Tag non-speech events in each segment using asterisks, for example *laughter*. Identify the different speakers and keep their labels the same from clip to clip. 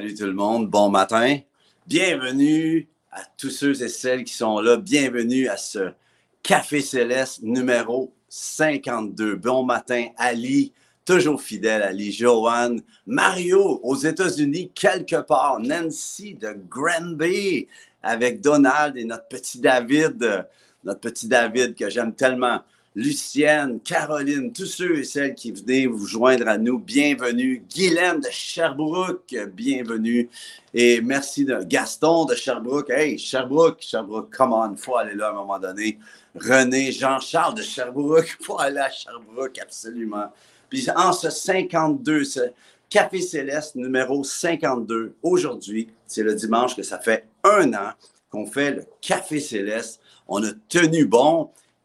Speaker 1: Salut tout le monde, bon matin. Bienvenue à tous ceux et celles qui sont là. Bienvenue à ce Café Céleste numéro 52. Bon matin, Ali, toujours fidèle, Ali, Joanne, Mario aux États-Unis, quelque part, Nancy de Granby avec Donald et notre petit David, notre petit David que j'aime tellement. Lucienne, Caroline, tous ceux et celles qui venaient vous joindre à nous, bienvenue. Guylaine de Sherbrooke, bienvenue. Et merci de Gaston de Sherbrooke. Hey, Sherbrooke, Sherbrooke, come on, faut aller là à un moment donné. René, Jean-Charles de Sherbrooke, faut aller à Sherbrooke, absolument. Puis en ce 52, ce Café Céleste numéro 52, aujourd'hui, c'est le dimanche que ça fait un an qu'on fait le Café Céleste. On a tenu bon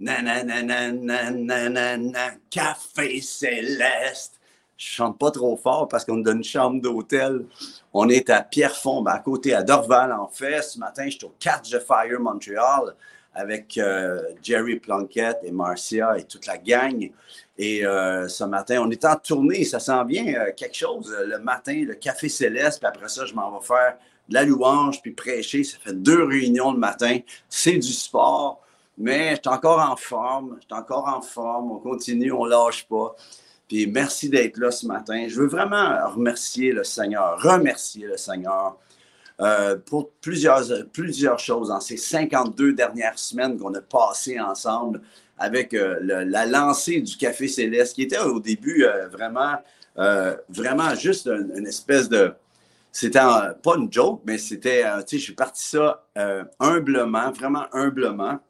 Speaker 1: Nanana, café céleste. Je chante pas trop fort parce qu'on donne une chambre d'hôtel. On est à Pierrefonds, ben, à côté, à Dorval, en fait. Ce matin, je suis au Catch the Fire Montréal avec euh, Jerry Plunkett et Marcia et toute la gang. Et euh, ce matin, on est en tournée. Ça sent bien euh, quelque chose le matin, le Café Céleste. Puis après ça, je m'en vais faire de la louange puis prêcher. Ça fait deux réunions le matin. C'est du sport. Mais je suis encore en forme, je suis encore en forme, on continue, on lâche pas. Puis merci d'être là ce matin. Je veux vraiment remercier le Seigneur, remercier le Seigneur euh, pour plusieurs, plusieurs choses dans ces 52 dernières semaines qu'on a passées ensemble avec euh, la lancée du Café Céleste, qui était au début euh, vraiment, vraiment juste une, espèce de... C'était pas une joke, mais c'était, tu sais, je suis parti ça humblement, vraiment humblement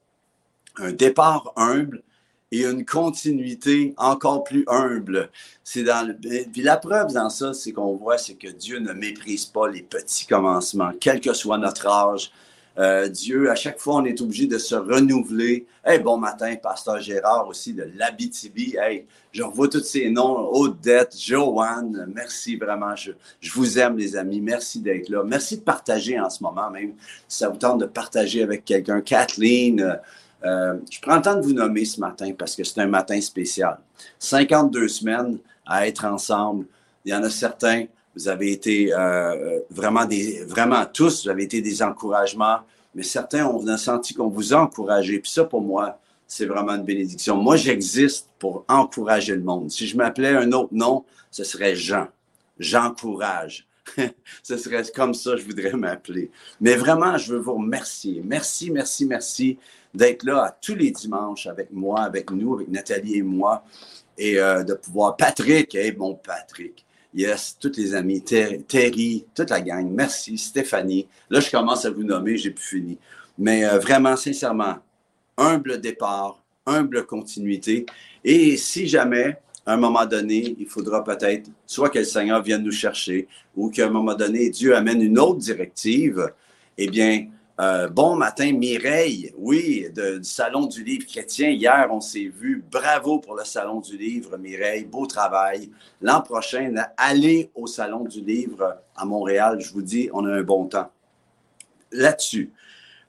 Speaker 1: un départ humble et une continuité encore plus humble. C'est dans puis la preuve dans ça, c'est qu'on voit, c'est que Dieu ne méprise pas les petits commencements, quel que soit notre âge. Euh, Dieu, à chaque fois, on est obligé de se renouveler. Hey, bon matin, Pasteur Gérard aussi de l'Abitibi. Hey, je revois tous ces noms. Odette, Joanne, merci vraiment. Je, je vous aime, les amis. Merci d'être là. Merci de partager en ce moment, même si ça vous tente de partager avec quelqu'un. Kathleen, euh, je prends le temps de vous nommer ce matin parce que c'est un matin spécial. 52 semaines à être ensemble. Il y en a certains, vous avez été euh, euh, vraiment des, vraiment tous, vous avez été des encouragements, mais certains, on a senti qu'on vous a encouragé. Puis ça, pour moi, c'est vraiment une bénédiction. Moi, j'existe pour encourager le monde. Si je m'appelais un autre nom, ce serait Jean. J'encourage. *laughs* ce serait comme ça, je voudrais m'appeler. Mais vraiment, je veux vous remercier. Merci, merci, merci d'être là tous les dimanches avec moi, avec nous, avec Nathalie et moi, et euh, de pouvoir. Patrick, hey, bon Patrick. Yes, tous les amis, Terry, toute la gang, merci, Stéphanie. Là, je commence à vous nommer, j'ai plus fini. Mais euh, vraiment, sincèrement, humble départ, humble continuité. Et si jamais, à un moment donné, il faudra peut-être soit que le Seigneur vienne nous chercher ou qu'à un moment donné, Dieu amène une autre directive, eh bien, euh, bon matin, Mireille. Oui, du Salon du Livre chrétien. Hier, on s'est vu. Bravo pour le Salon du Livre, Mireille. Beau travail. L'an prochain, allez au Salon du Livre à Montréal. Je vous dis, on a un bon temps. Là-dessus,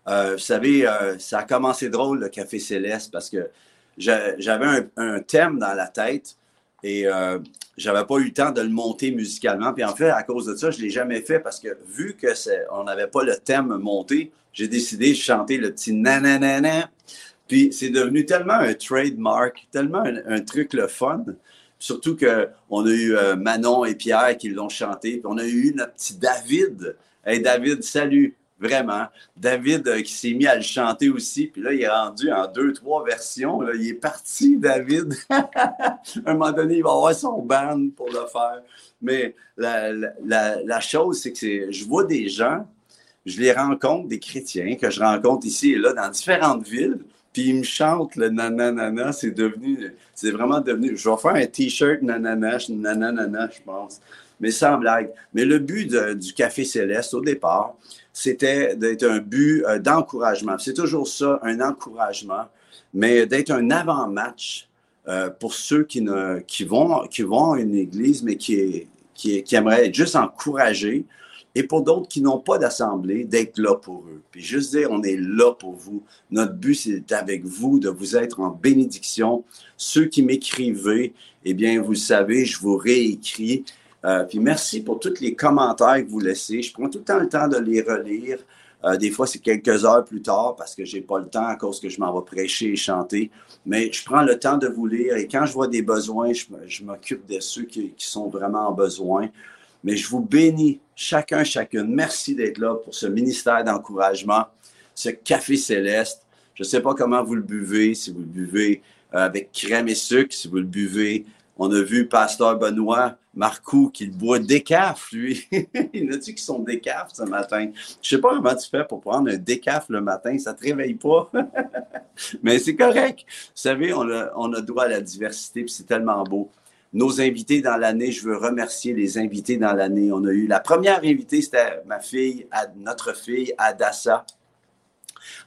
Speaker 1: euh, vous savez, euh, ça a commencé drôle, le Café Céleste, parce que j'avais un, thème dans la tête et j'avais pas eu le temps de le monter musicalement. Puis en fait, à cause de ça, je l'ai jamais fait parce que vu que on n'avait pas le thème monté, j'ai décidé de chanter le petit nananana. Puis c'est devenu tellement un trademark, tellement un, truc le fun. Surtout qu'on a eu euh, Manon et Pierre qui l'ont chanté. Puis on a eu notre petit David. Hey David, salut! Vraiment. David euh, qui s'est mis à le chanter aussi. Puis là, il est rendu en deux, trois versions. Il est parti, David. à *laughs* un moment donné, il va avoir son band pour le faire. Mais la, la chose, c'est que je vois des gens, je les rencontre, des chrétiens que je rencontre ici et là dans différentes villes. Puis il me chante le nanana, c'est devenu, c'est vraiment devenu, je vais faire un t-shirt nanana, nanana, je pense. Mais sans blague. Mais le but du Café Céleste, au départ, c'était d'être un but euh, d'encouragement. C'est toujours ça, un encouragement, mais d'être un avant-match euh, pour ceux qui, vont, qui vont à une église, mais qui, qui, qui aimeraient être juste encouragés, et pour d'autres qui n'ont pas d'assemblée, d'être là pour eux. Puis juste dire, on est là pour vous. Notre but, c'est avec vous, de vous être en bénédiction. Ceux qui m'écrivez, eh bien, vous le savez, je vous réécris. Euh, puis merci pour tous les commentaires que vous laissez. Je prends tout le temps le temps de les relire. Euh, des fois, c'est quelques heures plus tard parce que j'ai pas le temps à cause que je m'en vais prêcher et chanter. Mais je prends le temps de vous lire et quand je vois des besoins, je, m'occupe de ceux qui, sont vraiment en besoin. Mais je vous bénis chacun, chacune. Merci d'être là pour ce ministère d'encouragement, ce café céleste. Je ne sais pas comment vous le buvez, si vous le buvez euh, avec crème et sucre, si vous le buvez. On a vu Pasteur Benoît Marcoux qui boit décaf, lui. *laughs* Il a dit qu'ils sont décaf ce matin? Je sais pas comment tu fais pour prendre un décaf le matin, ça te réveille pas. *laughs* Mais c'est correct. Vous savez, on a, on a droit à la diversité, puis c'est tellement beau nos invités dans l'année. Je veux remercier les invités dans l'année. On a eu la première invitée, c'était ma fille, notre fille Adassa.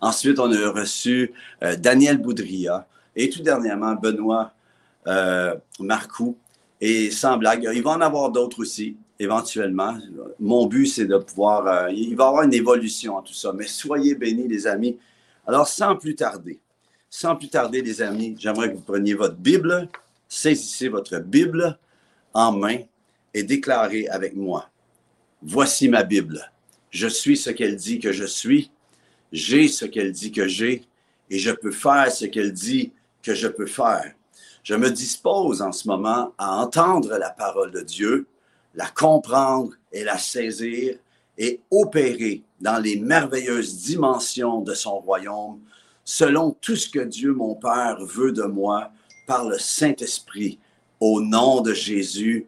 Speaker 1: Ensuite, on a reçu euh, Daniel Boudria et tout dernièrement Benoît euh, Marcoux. Et sans blague, il va en avoir d'autres aussi, éventuellement. Mon but, c'est de pouvoir. Euh, il va y avoir une évolution en tout ça. Mais soyez bénis, les amis. Alors, sans plus tarder, sans plus tarder, les amis, j'aimerais que vous preniez votre Bible saisissez votre Bible en main et déclarez avec moi, voici ma Bible. Je suis ce qu'elle dit que je suis, j'ai ce qu'elle dit que j'ai, et je peux faire ce qu'elle dit que je peux faire. Je me dispose en ce moment à entendre la parole de Dieu, la comprendre et la saisir et opérer dans les merveilleuses dimensions de son royaume selon tout ce que Dieu mon Père veut de moi par le Saint-Esprit. Au nom de Jésus.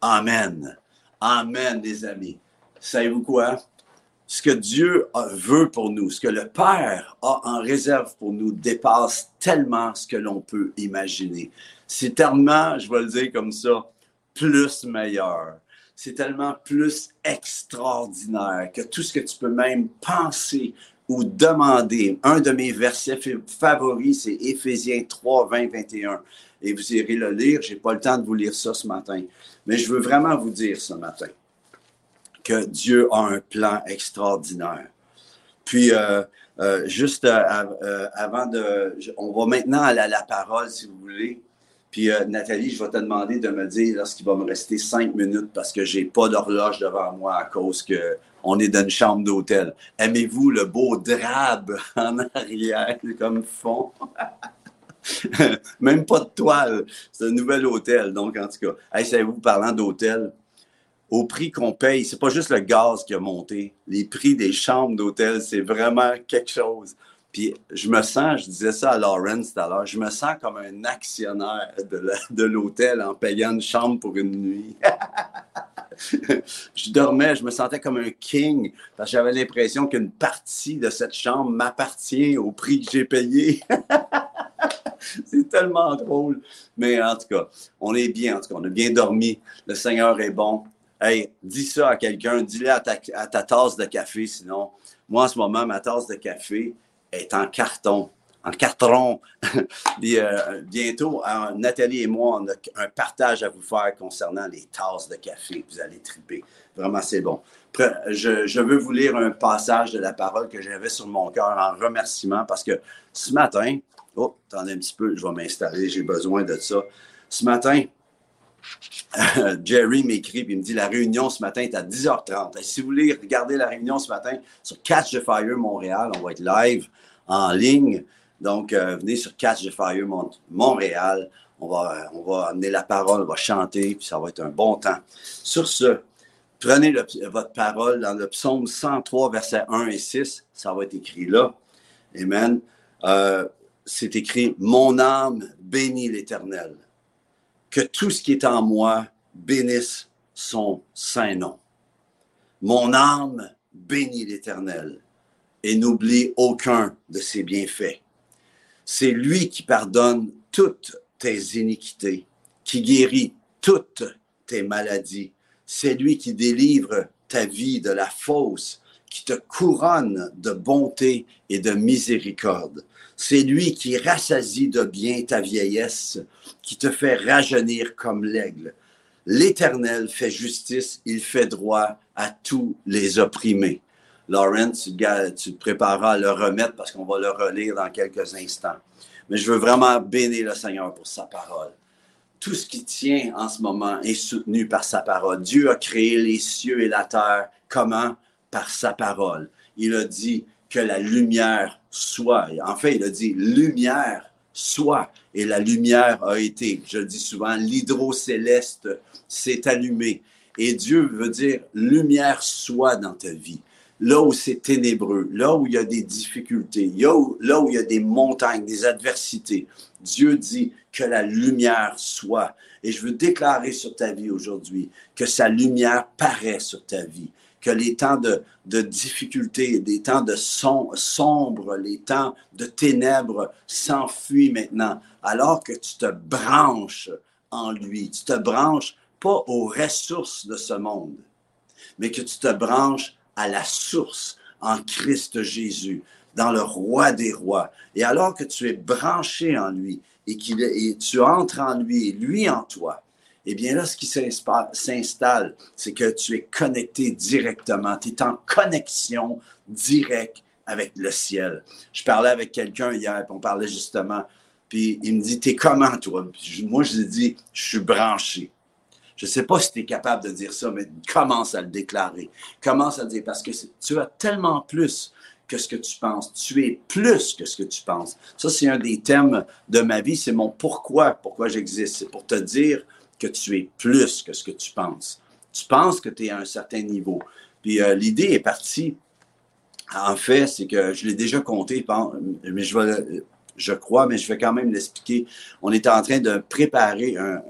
Speaker 1: Amen. Amen, les amis. Savez-vous quoi? Ce que Dieu veut pour nous, ce que le Père a en réserve pour nous dépasse tellement ce que l'on peut imaginer. C'est tellement, je vais le dire comme ça, plus meilleur. C'est tellement plus extraordinaire que tout ce que tu peux même penser ou demander. Un de mes versets favoris, c'est Éphésiens 3, 20, 21. Et vous irez le lire. Je n'ai pas le temps de vous lire ça ce matin. Mais je veux vraiment vous dire ce matin que Dieu a un plan extraordinaire. Puis, euh, euh, juste euh, avant de... On va maintenant aller à la parole, si vous voulez. Puis, Nathalie, je vais te demander de me dire lorsqu'il va me rester cinq minutes parce que je n'ai pas d'horloge devant moi à cause que on est dans une chambre d'hôtel. Aimez-vous le beau drabe *laughs* en arrière comme fond? *laughs* Même pas de toile. C'est un nouvel hôtel. Donc, en tout cas, hey, savez-vous, parlant d'hôtel, au prix qu'on paye, c'est pas juste le gaz qui a monté. Les prix des chambres d'hôtel, c'est vraiment quelque chose. Puis je me sens, je disais ça à Lawrence tout à l'heure, je me sens comme un actionnaire de l'hôtel en payant une chambre pour une nuit. *laughs* je dormais, je me sentais comme un king parce que j'avais l'impression qu'une partie de cette chambre m'appartient au prix que j'ai payé. *laughs* C'est tellement drôle. Mais en tout cas, on est bien, en tout cas, on a bien dormi. Le Seigneur est bon. Hey, dis ça à quelqu'un, dis-le à ta tasse de café, sinon. Moi, en ce moment, ma tasse de café est en carton en carton. *laughs* Euh, bientôt, euh, Nathalie et moi, on a un partage à vous faire concernant les tasses de café. Vous allez triper. Vraiment, c'est bon. Je, je, veux vous lire un passage de la parole que j'avais sur mon cœur en remerciement parce que ce matin, oh, attendez un petit peu, je vais m'installer, j'ai besoin de ça. Ce matin, Jerry m'écrit et me dit la réunion ce matin est à 10h30. si vous voulez regarder la réunion ce matin sur Catch the Fire Montréal, on va être live en ligne. Donc, euh, venez sur Catch the Fire Montréal. On va, on amener la parole, on va chanter, puis ça va être un bon temps. Sur ce, prenez votre parole dans le psaume 103, versets 1 et 6. Ça va être écrit là. Amen. Euh, c'est écrit Mon âme bénit l'Éternel. Que tout ce qui est en moi bénisse son saint nom. Mon âme bénit l'Éternel et n'oublie aucun de ses bienfaits. C'est lui qui pardonne toutes tes iniquités, qui guérit toutes tes maladies. C'est lui qui délivre ta vie de la fausse, qui te couronne de bonté et de miséricorde. C'est lui qui rassasie de bien ta vieillesse, qui te fait rajeunir comme l'aigle. L'Éternel fait justice, il fait droit à tous les opprimés. Lawrence, tu, te prépareras à le remettre parce qu'on va le relire dans quelques instants. Mais je veux vraiment bénir le Seigneur pour sa parole. Tout ce qui tient en ce moment est soutenu par sa parole. Dieu a créé les cieux et la terre. Comment? Par sa parole. Il a dit que la lumière soit. En fait, il a dit lumière soit. Et la lumière a été, je le dis souvent, l'hydrocéleste s'est allumé. Et Dieu veut dire lumière soit dans ta vie là où c'est ténébreux, là où il y a des difficultés, là où, là où il y a des montagnes, des adversités, Dieu dit que la lumière soit. Et je veux déclarer sur ta vie aujourd'hui que sa lumière paraît sur ta vie, que les temps de, de difficultés, des temps de sombre, les temps de ténèbres s'enfuient maintenant, alors que tu te branches en lui. Tu te branches pas aux ressources de ce monde, mais que tu te branches à la source en Christ Jésus, dans le roi des rois. Et alors que tu es branché en lui et, qu'il tu entres en lui et lui en toi, eh bien là, ce qui s'installe, c'est que tu es connecté directement. Tu es en connexion directe avec le ciel. Je parlais avec quelqu'un hier, on parlait justement, puis il me dit, t'es comment toi? moi, je lui ai dit, je suis branché. Je ne sais pas si tu es capable de dire ça, mais commence à le déclarer. Commence à le dire parce que tu as tellement plus que ce que tu penses. Tu es plus que ce que tu penses. Ça, c'est un des thèmes de ma vie. C'est mon pourquoi, pourquoi j'existe. C'est pour te dire que tu es plus que ce que tu penses. Tu penses que tu es à un certain niveau. Puis euh, l'idée est partie. En fait, c'est que je l'ai déjà compté, mais je vais je crois, mais je vais quand même l'expliquer. On était en train de préparer un,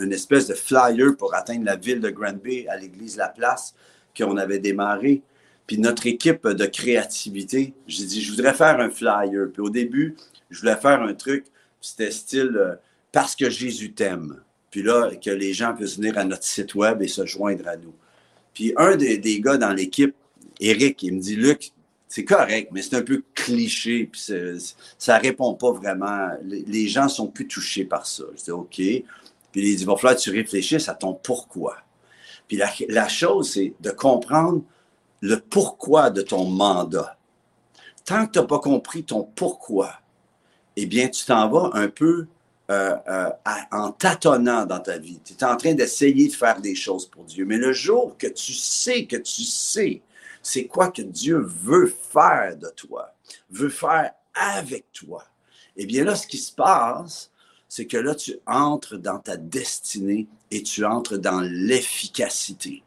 Speaker 1: une espèce de flyer pour atteindre la ville de Granby à l'église La Place qu'on avait démarré. Puis notre équipe de créativité, j'ai dit, je voudrais faire un flyer. Puis au début, je voulais faire un truc, c'était style euh, parce que Jésus t'aime. Puis là, que les gens puissent venir à notre site web et se joindre à nous. Puis un des, gars dans l'équipe, Eric, il me dit, Luc, c'est correct, mais c'est un peu cliché, puis ça répond pas vraiment. Les, gens sont plus touchés par ça. Je dis OK. Puis il dit, il va falloir que tu réfléchisses à ton pourquoi. Puis la, chose, c'est de comprendre le pourquoi de ton mandat. Tant que tu n'as pas compris ton pourquoi, eh bien, tu t'en vas un peu euh, euh, en tâtonnant dans ta vie. Tu es en train d'essayer de faire des choses pour Dieu. Mais le jour que tu sais que tu sais c'est quoi que Dieu veut faire de toi, veut faire avec toi. Eh bien là, ce qui se passe, c'est que là, tu entres dans ta destinée et tu entres dans l'efficacité.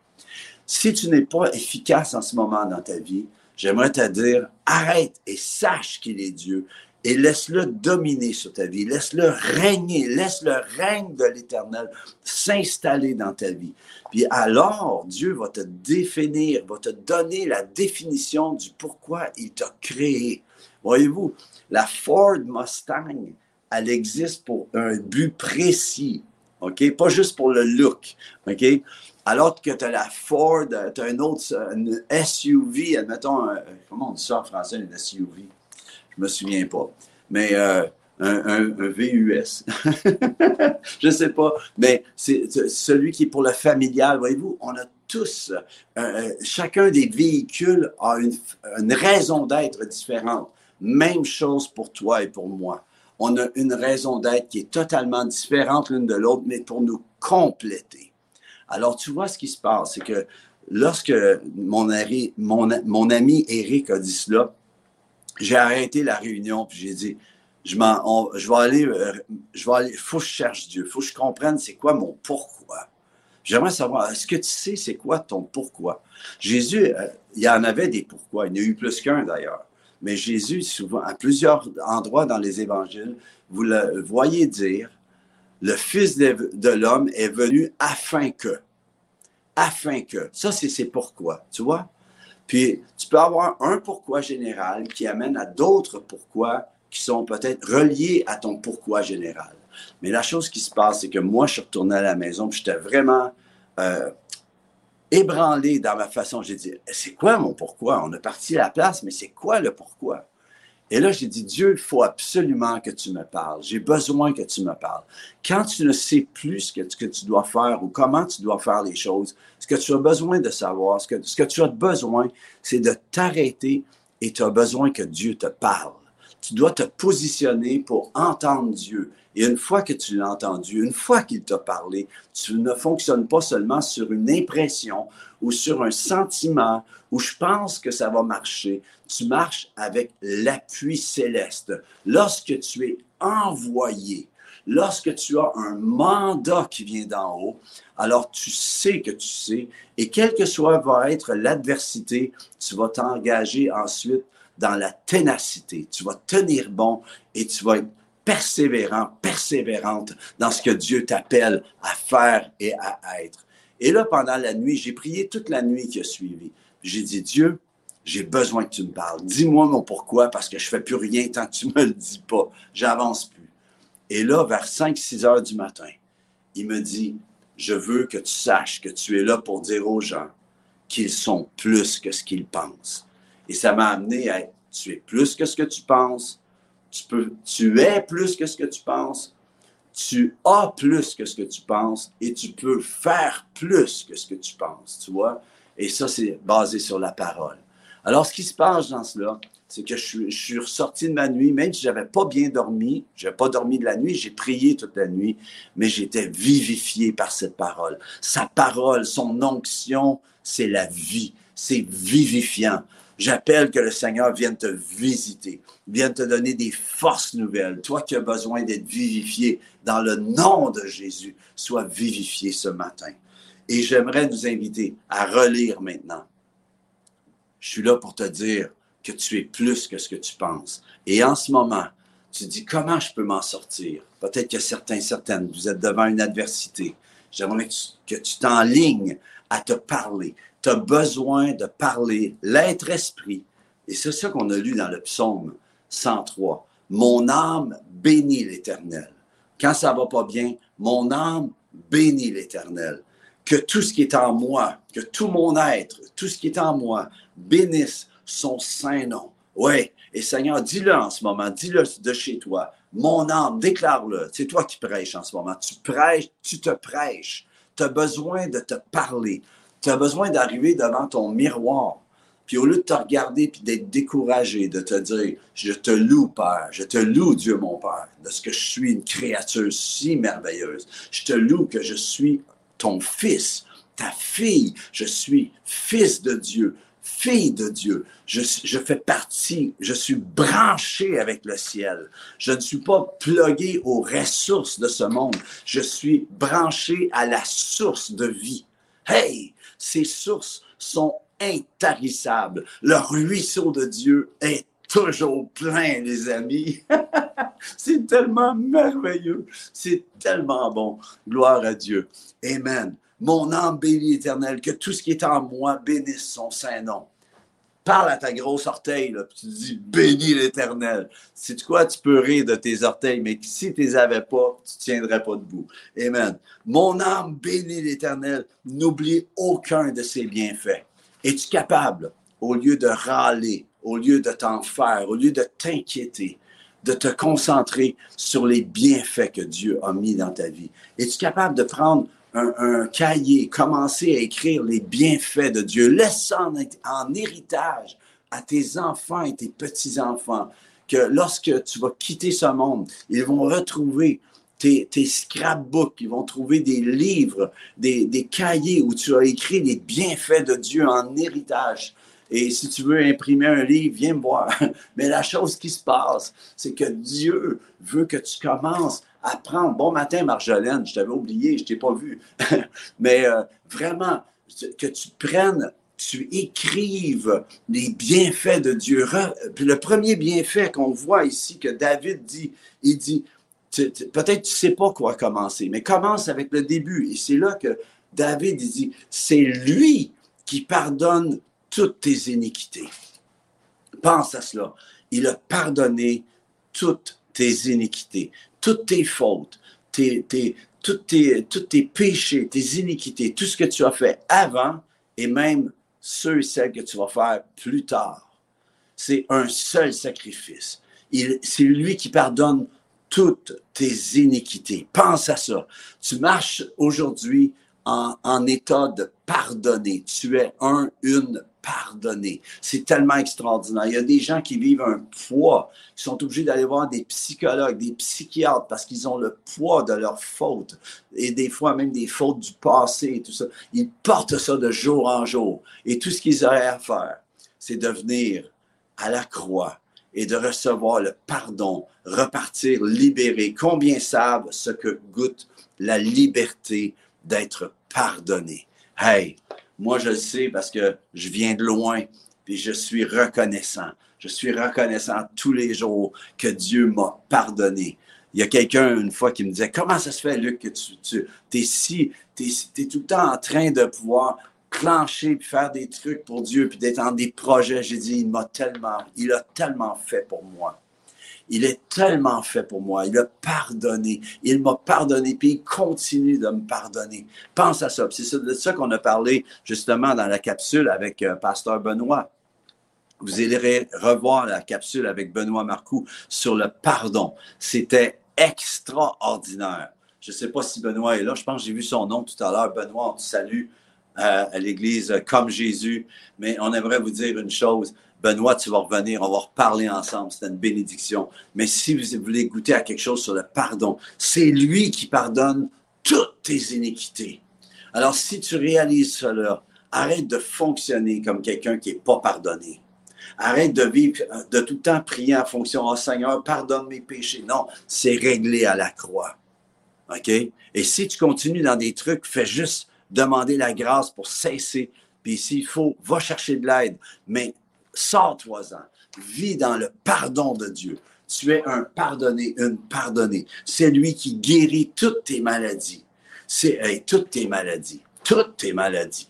Speaker 1: Si tu n'es pas efficace en ce moment dans ta vie, j'aimerais te dire, arrête et sache qu'il est Dieu et laisse-le dominer sur ta vie, laisse-le régner, laisse le règne de l'Éternel s'installer dans ta vie. Puis alors, Dieu va te définir, va te donner la définition du pourquoi il t'a créé. Voyez-vous, la Ford Mustang, elle existe pour un but précis, OK? Pas juste pour le look, OK? Alors que tu as la Ford, tu as un autre SUV, admettons, comment on dit ça en français, une SUV? Je me souviens pas. Mais euh, un, VUS. *laughs* je sais pas. Mais c'est celui qui est pour le familial. Voyez-vous, on a tous, euh, euh, chacun des véhicules a une, raison d'être différente. Même chose pour toi et pour moi. On a une raison d'être qui est totalement différente l'une de l'autre, mais pour nous compléter. Alors, tu vois ce qui se passe, c'est que lorsque mon ami Eric a dit cela, j'ai arrêté la réunion, puis j'ai dit, je, je vais aller, euh, je vais aller, faut que je cherche Dieu, faut que je comprenne c'est quoi mon pourquoi. J'aimerais savoir, est-ce que tu sais c'est quoi ton pourquoi? Jésus, euh, il y en avait des pourquoi, il y en a eu plus qu'un d'ailleurs. Mais Jésus, souvent, à plusieurs endroits dans les évangiles, vous le voyez dire, le Fils de, de l'homme est venu afin que. Afin que. Ça, c'est pourquoi, tu vois? Puis tu peux avoir un pourquoi général qui amène à d'autres pourquoi qui sont peut-être reliés à ton pourquoi général. Mais la chose qui se passe, c'est que moi, je suis retourné à la maison, puis j'étais vraiment euh, ébranlé dans ma façon. J'ai dit, c'est quoi mon pourquoi? On a parti à la place, mais c'est quoi le pourquoi? Et là, j'ai dit, Dieu, il faut absolument que tu me parles. J'ai besoin que tu me parles. Quand tu ne sais plus ce que, tu dois faire ou comment tu dois faire les choses, ce que tu as besoin de savoir, ce que tu as besoin, c'est de t'arrêter et tu as besoin que Dieu te parle. Tu dois te positionner pour entendre Dieu. Et une fois que tu l'as entendu, une fois qu'il t'a parlé, tu ne fonctionnes pas seulement sur une impression ou sur un sentiment où je pense que ça va marcher. Tu marches avec l'appui céleste. Lorsque tu es envoyé, lorsque tu as un mandat qui vient d'en haut, alors tu sais que tu sais, et quelle que soit va être l'adversité, tu vas t'engager ensuite dans la ténacité. Tu vas tenir bon et tu vas être persévérant, persévérante dans ce que Dieu t'appelle à faire et à être. Et là, pendant la nuit, j'ai prié toute la nuit qui a suivi. J'ai dit, Dieu, j'ai besoin que tu me parles. Dis-moi mon pourquoi, parce que je fais plus rien tant que tu me le dis pas. J'avance plus. Et là, vers 5-6 heures du matin, il me dit, je veux que tu saches que tu es là pour dire aux gens qu'ils sont plus que ce qu'ils pensent. Et ça m'a amené à être, tu es plus que ce que tu penses, tu, peux, tu es plus que ce que tu penses, tu as plus que ce que tu penses et tu peux faire plus que ce que tu penses, tu vois? Et ça, c'est basé sur la parole. Alors, ce qui se passe dans cela, c'est que je suis, ressorti de ma nuit, même si j'avais pas bien dormi, j'ai pas dormi de la nuit, j'ai prié toute la nuit, mais j'étais vivifié par cette parole. Sa parole, son onction, c'est la vie, c'est vivifiant. J'appelle que le Seigneur vienne te visiter, vienne te donner des forces nouvelles. Toi qui as besoin d'être vivifié dans le nom de Jésus, sois vivifié ce matin. Et j'aimerais nous inviter à relire maintenant. Je suis là pour te dire que tu es plus que ce que tu penses. Et en ce moment, tu dis comment je peux m'en sortir? Peut-être que certains, certaines, vous êtes devant une adversité. J'aimerais que tu t'enlignes à te parler, tu as besoin de parler l'être esprit. Et c'est ça qu'on a lu dans le psaume 103. Mon âme bénit l'Éternel. Quand ça va pas bien, mon âme bénit l'Éternel. Que tout ce qui est en moi, que tout mon être, tout ce qui est en moi, bénisse son saint nom. Oui, et Seigneur, dis-le en ce moment, dis-le de chez toi. Mon âme, déclare-le. C'est toi qui prêches en ce moment. Tu prêches, tu te prêches. Tu as besoin de te parler. Tu as besoin d'arriver devant ton miroir. Puis au lieu de te regarder puis d'être découragé, de te dire, je te loue, Père, je te loue, Dieu mon Père, de ce que je suis une créature si merveilleuse. Je te loue que je suis ton fils, ta fille. Je suis fils de Dieu, fille de Dieu. Je, je, fais partie, je suis branché avec le ciel. Je ne suis pas plugué aux ressources de ce monde. Je suis branché à la source de vie. Hey, ces sources sont intarissables. Le ruisseau de Dieu est toujours plein, les amis. *laughs* c'est tellement merveilleux. C'est tellement bon. Gloire à Dieu. Amen. Mon âme bénit l'Éternel, que tout ce qui est en moi bénisse son saint nom parle à ta grosse orteil, là, puis tu dis bénis l'Éternel. C'est quoi, tu peux rire de tes orteils, mais si tu les avais pas, tu tiendrais pas debout. Amen. Mon âme bénit l'Éternel. N'oublie aucun de ses bienfaits. Es-tu capable, au lieu de râler, au lieu de t'en faire, au lieu de t'inquiéter, de te concentrer sur les bienfaits que Dieu a mis dans ta vie? Es-tu capable de prendre un, cahier, commencer à écrire les bienfaits de Dieu. Laisse ça en, héritage à tes enfants et tes petits-enfants, que lorsque tu vas quitter ce monde, ils vont retrouver tes, scrapbooks, ils vont trouver des livres, des, des, cahiers où tu as écrit les bienfaits de Dieu en héritage. Et si tu veux imprimer un livre, viens me voir. *laughs* Mais la chose qui se passe, c'est que Dieu veut que tu commences apprendre. Bon matin, Marjolaine, je t'avais oublié, je t'ai pas vu. *laughs* Mais euh, vraiment, que tu prennes, tu écrives les bienfaits de Dieu. Puis le premier bienfait qu'on voit ici, que David dit, il dit, peut-être tu sais pas quoi commencer, mais commence avec le début. Et c'est là que David dit, c'est lui qui pardonne toutes tes iniquités. Pense à cela. Il a pardonné toutes tes iniquités, toutes tes fautes, tes, tous tes, tes péchés, tes iniquités, tout ce que tu as fait avant et même ceux et celles que tu vas faire plus tard. C'est un seul sacrifice. C'est lui qui pardonne toutes tes iniquités. Pense à ça. Tu marches aujourd'hui en, état de pardonner. Tu es un, une pardonnée. C'est tellement extraordinaire. Il y a des gens qui vivent un poids, qui sont obligés d'aller voir des psychologues, des psychiatres parce qu'ils ont le poids de leurs fautes et des fois même des fautes du passé et tout ça. Ils portent ça de jour en jour. Et tout ce qu'ils auraient à faire, c'est de venir à la croix et de recevoir le pardon, repartir libéré. Combien savent ce que goûte la liberté d'être pardonné? Hey, moi je le sais parce que je viens de loin et je suis reconnaissant. Je suis reconnaissant tous les jours que Dieu m'a pardonné. Il y a quelqu'un une fois qui me disait Comment ça se fait, Luc, que tu, es si, tout le temps en train de pouvoir clencher puis faire des trucs pour Dieu puis d'être dans des projets. J'ai dit, il m'a tellement, il a tellement fait pour moi. Il est tellement fait pour moi. Il a pardonné. Il m'a pardonné, puis il continue de me pardonner. Pense à ça. C'est de ça qu'on a parlé justement dans la capsule avec euh, Pasteur Benoît. Vous allez revoir la capsule avec Benoît Marcoux sur le pardon. C'était extraordinaire. Je ne sais pas si Benoît est là. Je pense que j'ai vu son nom tout à l'heure. Benoît, on te salue à, l'Église comme Jésus. Mais on aimerait vous dire une chose. Benoît, tu vas revenir, on va reparler ensemble, c'est une bénédiction. Mais si vous voulez goûter à quelque chose sur le pardon, c'est lui qui pardonne toutes tes iniquités. Alors si tu réalises cela, arrête de fonctionner comme quelqu'un qui n'est pas pardonné. Arrête de vivre, de tout le temps prier en fonction, oh Seigneur, pardonne mes péchés. Non, c'est réglé à la croix. OK? Et si tu continues dans des trucs, fais juste demander la grâce pour cesser. Puis s'il faut, va chercher de l'aide. Mais sors-toi-en. Vis dans le pardon de Dieu. Tu es un pardonné, une pardonnée. C'est lui qui guérit toutes tes maladies. C'est toutes tes maladies. Toutes tes maladies.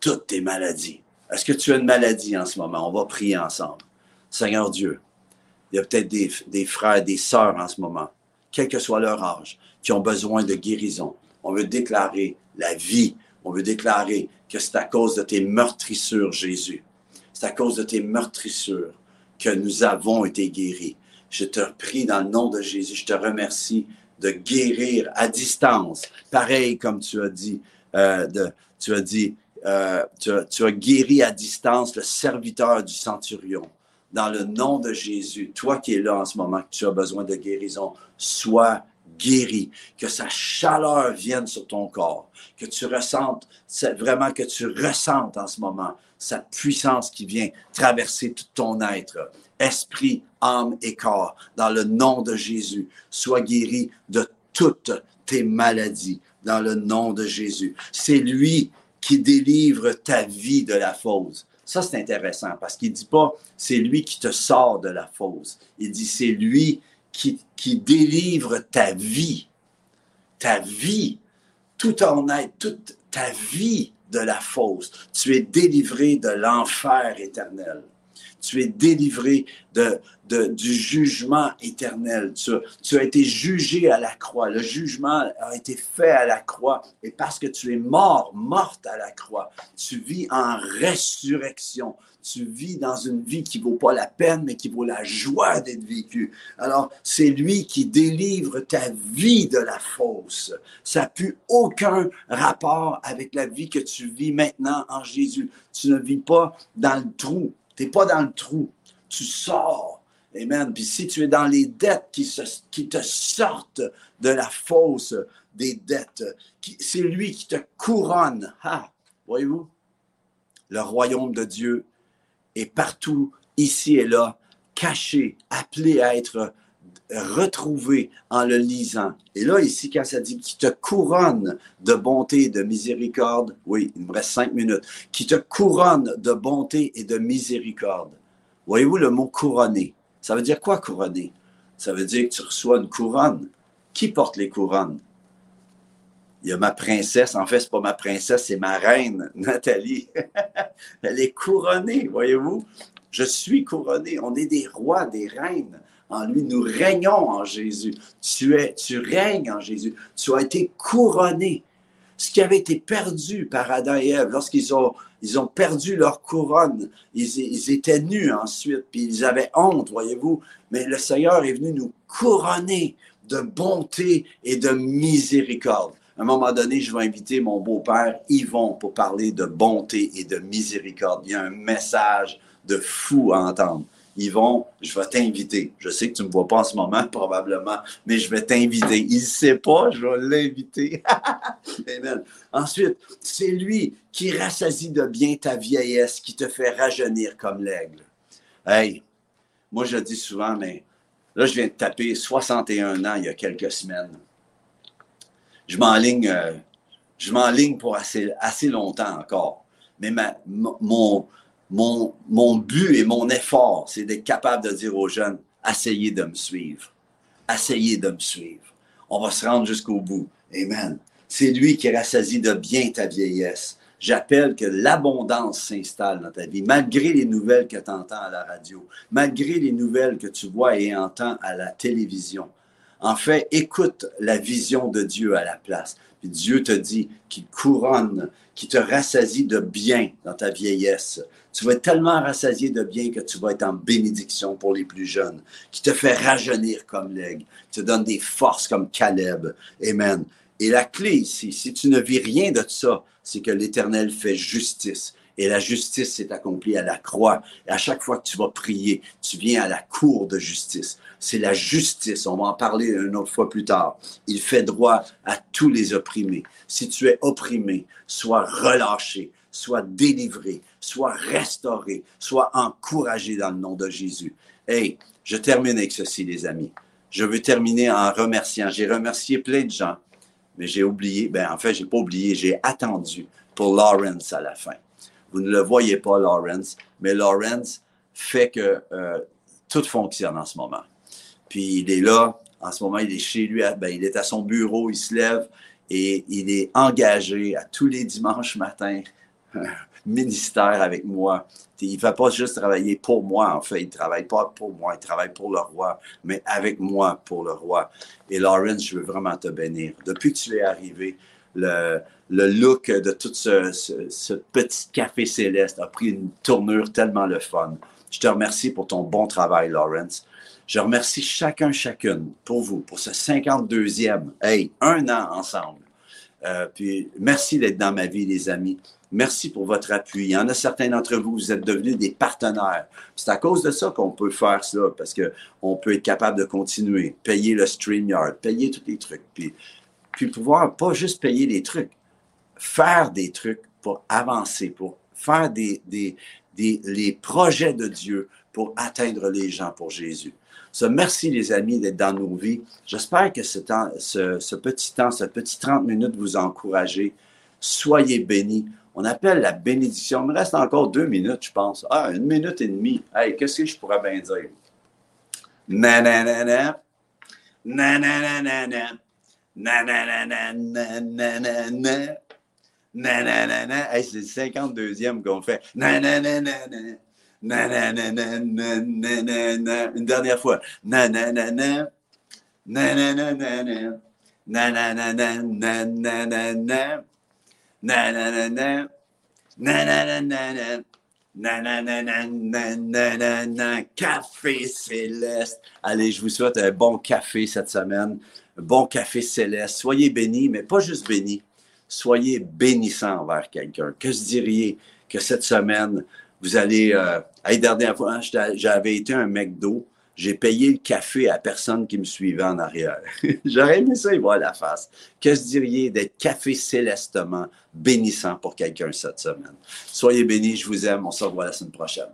Speaker 1: Toutes tes maladies. Est-ce que tu as une maladie en ce moment? On va prier ensemble. Seigneur Dieu, il y a peut-être des, des frères, des sœurs en ce moment, quel que soit leur âge, qui ont besoin de guérison. On veut déclarer la vie. On veut déclarer que c'est à cause de tes meurtrissures, Jésus. C'est à cause de tes meurtrissures que nous avons été guéris. Je te prie dans le nom de Jésus, je te remercie de guérir à distance, pareil comme tu as dit, euh, tu as dit, euh, tu, tu, as guéri à distance le serviteur du centurion. Dans le nom de Jésus, toi qui es là en ce moment, que tu as besoin de guérison, sois guéri, que sa chaleur vienne sur ton corps, que tu ressentes, vraiment que tu ressentes en ce moment sa puissance qui vient traverser tout ton être, esprit, âme et corps, dans le nom de Jésus. Sois guéri de toutes tes maladies, dans le nom de Jésus. C'est lui qui délivre ta vie de la fosse. Ça, c'est intéressant parce qu'il ne dit pas c'est lui qui te sort de la fosse. Il dit c'est lui qui, qui délivre ta vie. Ta vie, tout en être, toute ta vie de la fosse. Tu es délivré de l'enfer éternel. Tu es délivré de, du jugement éternel. Tu, tu, as été jugé à la croix. Le jugement a été fait à la croix. Et parce que tu es mort, morte à la croix, tu vis en résurrection. Tu vis dans une vie qui vaut pas la peine, mais qui vaut la joie d'être vécue. Alors, c'est lui qui délivre ta vie de la fausse. Ça n'a plus aucun rapport avec la vie que tu vis maintenant en Jésus. Tu ne vis pas dans le trou. Tu n'es pas dans le trou. Tu sors Amen. Puis si tu es dans les dettes qui, te sortent de la fosse des dettes, c'est lui qui te couronne. Ah, voyez-vous? Le royaume de Dieu est partout, ici et là, caché, appelé à être retrouvé en le lisant. Et là, ici, quand ça dit qui te couronne de bonté et de miséricorde, oui, il me reste cinq minutes, qui te couronne de bonté et de miséricorde. Voyez-vous le mot couronner? Ça veut dire quoi couronner? Ça veut dire que tu reçois une couronne. Qui porte les couronnes? Il y a ma princesse, en fait, c'est pas ma princesse, c'est ma reine, *laughs* Nathalie. *laughs* Elle est couronnée, voyez-vous? Je suis couronné. On est des rois, des reines en lui. Nous régnons en Jésus. Tu, es, tu règnes en Jésus. Tu as été couronné. Ce qui avait été perdu par Adam et Ève lorsqu'ils ont, ils ont perdu leur couronne, ils, ils étaient nus ensuite, puis ils avaient honte, voyez-vous. Mais le Seigneur est venu nous couronner de bonté et de miséricorde. À un moment donné, je vais inviter mon beau-père Yvon pour parler de bonté et de miséricorde. Il y a un message de fou à entendre. Yvon, je vais t'inviter. Je sais que tu ne me vois pas en ce moment, *laughs* probablement, mais je vais t'inviter. Il ne sait pas, je vais l'inviter. *laughs* Amen. Ensuite, c'est lui qui rassasie de bien ta vieillesse, qui te fait rajeunir comme l'aigle. Hey, moi je dis souvent, mais là, je viens de taper 61 ans il y a quelques semaines je m'enligne, euh, pour assez, longtemps encore. Mais ma, mon, mon, mon but et mon effort, c'est d'être capable de dire aux jeunes, essayez de me suivre. Essayez de me suivre. On va se rendre jusqu'au bout. Amen. C'est lui qui rassasie de bien ta vieillesse. J'appelle que l'abondance s'installe dans ta vie, malgré les nouvelles que tu entends à la radio, malgré les nouvelles que tu vois et entends à la télévision. En fait, écoute la vision de Dieu à la place. Puis Dieu te dit qu'il couronne, qu'il te rassasie de bien dans ta vieillesse. Tu vas être tellement rassasié de bien que tu vas être en bénédiction pour les plus jeunes, qui te fait rajeunir comme l'aigle, qui te donne des forces comme Caleb. Amen. Et la clé ici, si tu ne vis rien de ça, c'est que l'Éternel fait justice. Et la justice s'est accomplie à la croix. Et à chaque fois que tu vas prier, tu viens à la cour de justice c'est la justice. On va en parler une autre fois plus tard. Il fait droit à tous les opprimés. Si tu es opprimé, sois relâché, sois délivré, sois restauré, sois encouragé dans le nom de Jésus. Hey, je termine avec ceci, les amis. Je veux terminer en remerciant. J'ai remercié plein de gens, mais j'ai oublié, ben en fait, j'ai pas oublié, j'ai attendu pour Lawrence à la fin. Vous ne le voyez pas, Lawrence, mais Lawrence fait que euh, tout fonctionne en ce moment. Puis il est là, en ce moment, il est chez lui, ben, il est à son bureau, il se lève et il est engagé à tous les dimanches matins, ministère avec moi. Il ne fait pas juste travailler pour moi, en fait, il ne travaille pas pour moi, il travaille pour le roi, mais avec moi pour le roi. Et Lawrence, je veux vraiment te bénir. Depuis que tu es arrivé, le, look de tout ce, petit café céleste a pris une tournure tellement le fun. Je te remercie pour ton bon travail, Lawrence. Je remercie chacun, chacune pour vous, pour ce 52e, hey, un an ensemble. Euh, puis merci d'être dans ma vie, les amis. Merci pour votre appui. Il y en a certains d'entre vous, vous êtes devenus des partenaires. C'est à cause de ça qu'on peut faire ça, parce qu'on peut être capable de continuer, payer le StreamYard, payer tous les trucs, puis, puis pouvoir pas juste payer les trucs, faire des trucs pour avancer, pour faire des, des, des les projets de Dieu pour atteindre les gens pour Jésus. Ce merci, les amis, d'être dans nos vies. J'espère que ce, temps, ce, petit temps, ce petit 30 minutes vous a encouragé. Soyez bénis. On appelle la bénédiction. Il me reste encore deux minutes, je pense. Ah, une minute et demie. Hey, qu'est-ce que je pourrais bien dire? Nananana. Nananana. Nananana. Nananana. Hey, c'est le 52e qu'on fait. Nananana. Une dernière fois. Nananana. Nananana. Nananana. Nananana. Nananana. Nananana. Nananana. Café céleste. Allez, je vous souhaite un bon café cette semaine. Bon café céleste. Soyez bénis, mais pas juste bénis. Soyez bénissants envers quelqu'un. Que se diriez que cette semaine, vous allez. Euh, la dernière fois, j'avais été un McDo. J'ai payé le café à personne qui me suivait en arrière. *laughs* J'aurais aimé ça y voir la face. Que se diriez d'être café célestement bénissant pour quelqu'un cette semaine? Soyez bénis, je vous aime. On se revoit la semaine prochaine.